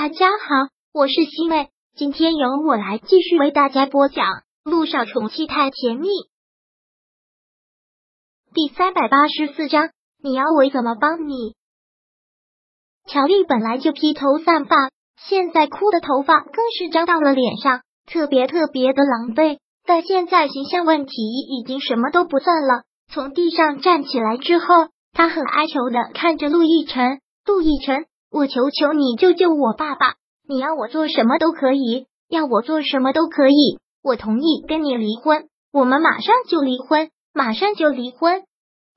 大家好，我是西妹，今天由我来继续为大家播讲《路上宠妻太甜蜜》第三百八十四章。你要我怎么帮你？乔丽本来就披头散发，现在哭的头发更是粘到了脸上，特别特别的狼狈。但现在形象问题已经什么都不算了。从地上站起来之后，他很哀求的看着陆亦辰，陆亦辰。我求求你救救我爸爸！你要我做什么都可以，要我做什么都可以，我同意跟你离婚，我们马上就离婚，马上就离婚。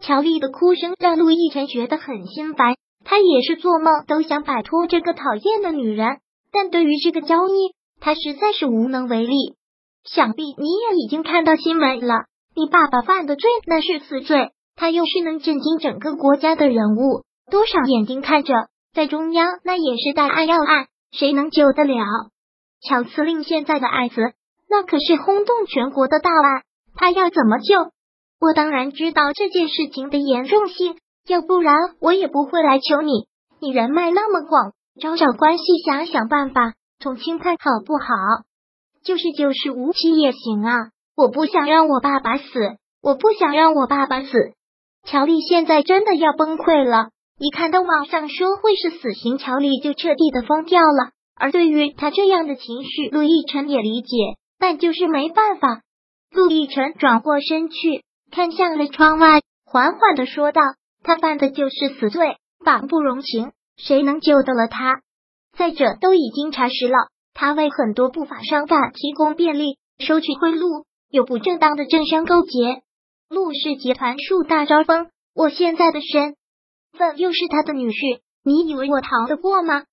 乔丽的哭声让陆亦辰觉得很心烦，他也是做梦都想摆脱这个讨厌的女人，但对于这个娇妮，他实在是无能为力。想必你也已经看到新闻了，你爸爸犯的罪那是死罪，他又是能震惊整个国家的人物，多少眼睛看着。在中央，那也是大案要案，谁能救得了？乔司令现在的案子，那可是轰动全国的大案，他要怎么救？我当然知道这件事情的严重性，要不然我也不会来求你。你人脉那么广，找找关系，想想办法，从轻判好不好？就是就是无期也行啊！我不想让我爸爸死，我不想让我爸爸死。乔丽现在真的要崩溃了。一看到网上说会是死刑，乔丽就彻底的疯掉了。而对于他这样的情绪，陆亦辰也理解，但就是没办法。陆亦辰转过身去，看向了窗外，缓缓的说道：“他犯的就是死罪，法不容情，谁能救得了他？再者，都已经查实了，他为很多不法商贩提供便利，收取贿赂，有不正当的政商勾结。陆氏集团树大招风，我现在的身。”份又是他的女婿，你以为我逃得过吗？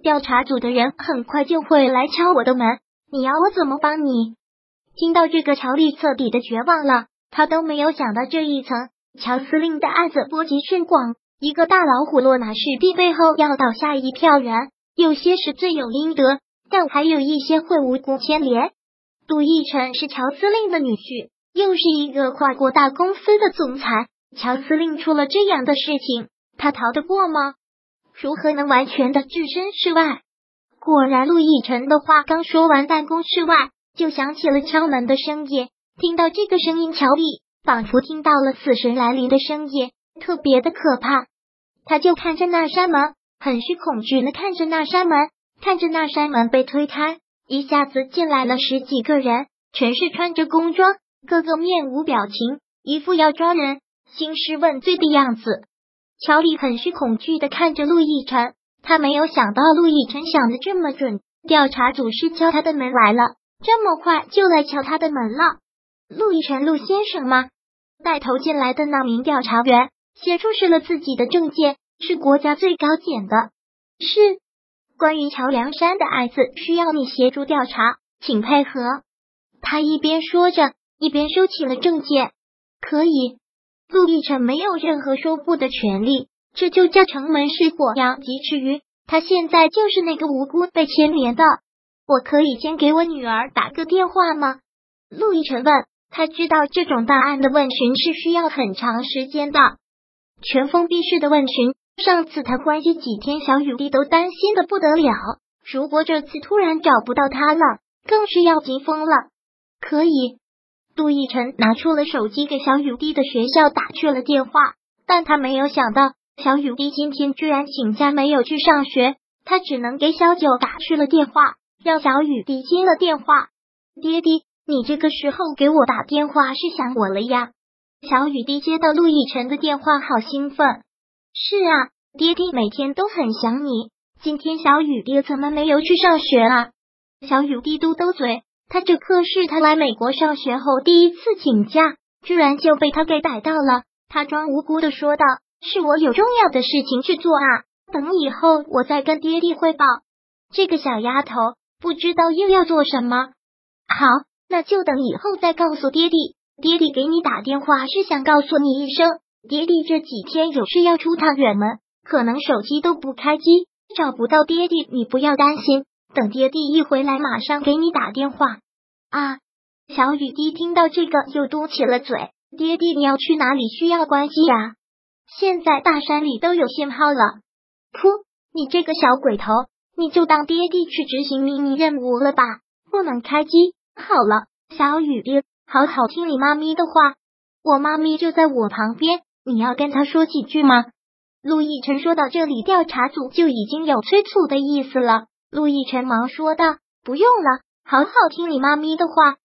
调查组的人很快就会来敲我的门，你要我怎么帮你？听到这个，乔丽彻底的绝望了，他都没有想到这一层。乔司令的案子波及甚广，一个大老虎落马，势必背后要倒下一票人，有些是罪有应得，但还有一些会无辜牵连。杜奕晨是乔司令的女婿，又是一个跨国大公司的总裁，乔司令出了这样的事情。他逃得过吗？如何能完全的置身事外？果然，陆亦辰的话刚说完，办公室外就响起了敲门的声音。听到这个声音，乔丽仿佛听到了死神来临的声音，特别的可怕。他就看着那扇门，很是恐惧的看着那扇门，看着那扇门被推开，一下子进来了十几个人，全是穿着工装，个个面无表情，一副要抓人兴师问罪的样子。乔丽很是恐惧的看着陆亦辰，他没有想到陆亦辰想的这么准。调查组是敲他的门来了，这么快就来敲他的门了。陆亦辰，陆先生吗？带头进来的那名调查员先出示了自己的证件，是国家最高检的，是关于乔梁山的案子，需要你协助调查，请配合。他一边说着，一边收起了证件。可以。陆亦辰没有任何说不的权利，这就叫城门失火，殃及池鱼。他现在就是那个无辜被牵连的。我可以先给我女儿打个电话吗？陆亦辰问。他知道这种大案的问询是需要很长时间的，全封闭式的问询。上次他关系几天，小雨滴都担心的不得了。如果这次突然找不到他了，更是要急疯了。可以。杜奕晨拿出了手机，给小雨滴的学校打去了电话，但他没有想到小雨滴今天居然请假没有去上学，他只能给小九打去了电话，让小雨滴接了电话。爹爹，你这个时候给我打电话是想我了呀？小雨滴接到陆亦辰的电话，好兴奋。是啊，爹爹每天都很想你。今天小雨滴怎么没有去上学啊？小雨滴嘟嘟嘴。他这可是他来美国上学后第一次请假，居然就被他给逮到了。他装无辜的说道：“是我有重要的事情去做啊，等以后我再跟爹地汇报。”这个小丫头不知道又要做什么。好，那就等以后再告诉爹地。爹地给你打电话是想告诉你一声，爹地这几天有事要出趟远门，可能手机都不开机，找不到爹地。你不要担心。等爹地一回来，马上给你打电话啊！小雨滴听到这个又嘟起了嘴。爹地，你要去哪里？需要关机呀？现在大山里都有信号了。噗！你这个小鬼头，你就当爹地去执行秘密任务了吧，不能开机。好了，小雨滴，好好听你妈咪的话，我妈咪就在我旁边，你要跟她说几句吗？陆亦辰说到这里，调查组就已经有催促的意思了。陆亦辰忙说道：“不用了，好好听你妈咪的话。”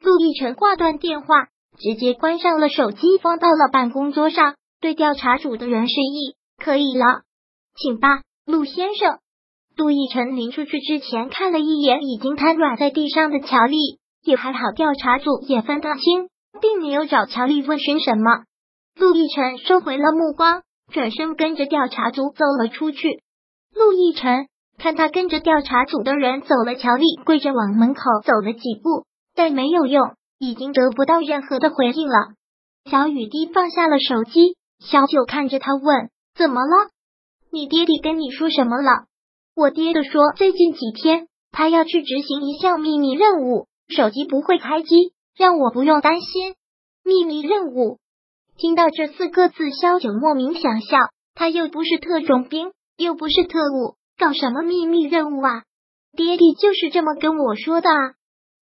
陆亦辰挂断电话，直接关上了手机，放到了办公桌上，对调查组的人示意：“可以了，请吧，陆先生。”陆亦辰临出去之前看了一眼已经瘫软在地上的乔丽，也还好，调查组也分得清，并没有找乔丽问询什么。陆亦辰收回了目光。转身跟着调查组走了出去。陆亦辰看他跟着调查组的人走了，乔丽跪着往门口走了几步，但没有用，已经得不到任何的回应了。小雨滴放下了手机，小九看着他问：“怎么了？你爹地跟你说什么了？”我爹的说，最近几天他要去执行一项秘密任务，手机不会开机，让我不用担心。秘密任务。听到这四个字，萧九莫名想笑。他又不是特种兵，又不是特务，搞什么秘密任务啊？爹地就是这么跟我说的。啊。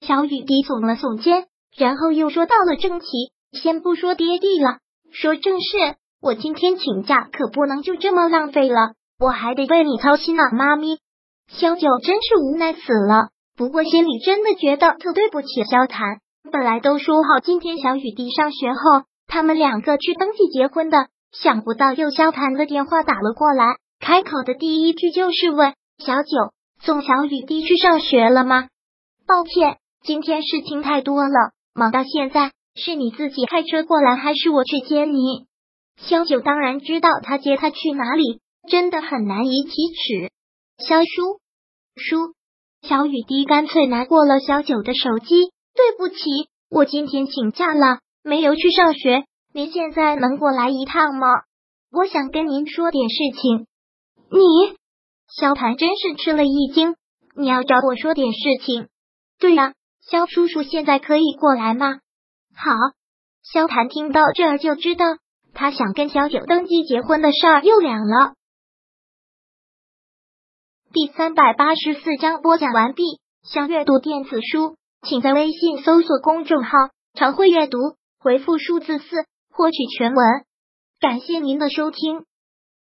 小雨滴耸了耸肩，然后又说到了正题。先不说爹地了，说正事。我今天请假，可不能就这么浪费了。我还得为你操心呢，妈咪。萧九真是无奈死了，不过心里真的觉得特对不起萧谭。本来都说好今天小雨滴上学后。他们两个去登记结婚的，想不到又萧谭的电话打了过来，开口的第一句就是问小九送小雨滴去上学了吗？抱歉，今天事情太多了，忙到现在，是你自己开车过来还是我去接你？萧九当然知道他接他去哪里，真的很难以启齿。萧叔叔，小雨滴干脆拿过了小九的手机，对不起，我今天请假了。没有去上学，您现在能过来一趟吗？我想跟您说点事情。你，萧谭真是吃了一惊。你要找我说点事情？对呀，萧叔叔现在可以过来吗？好，萧谭听到这儿就知道，他想跟小九登记结婚的事儿又凉了。第三百八十四章播讲完毕。想阅读电子书，请在微信搜索公众号“常会阅读”。回复数字四获取全文，感谢您的收听。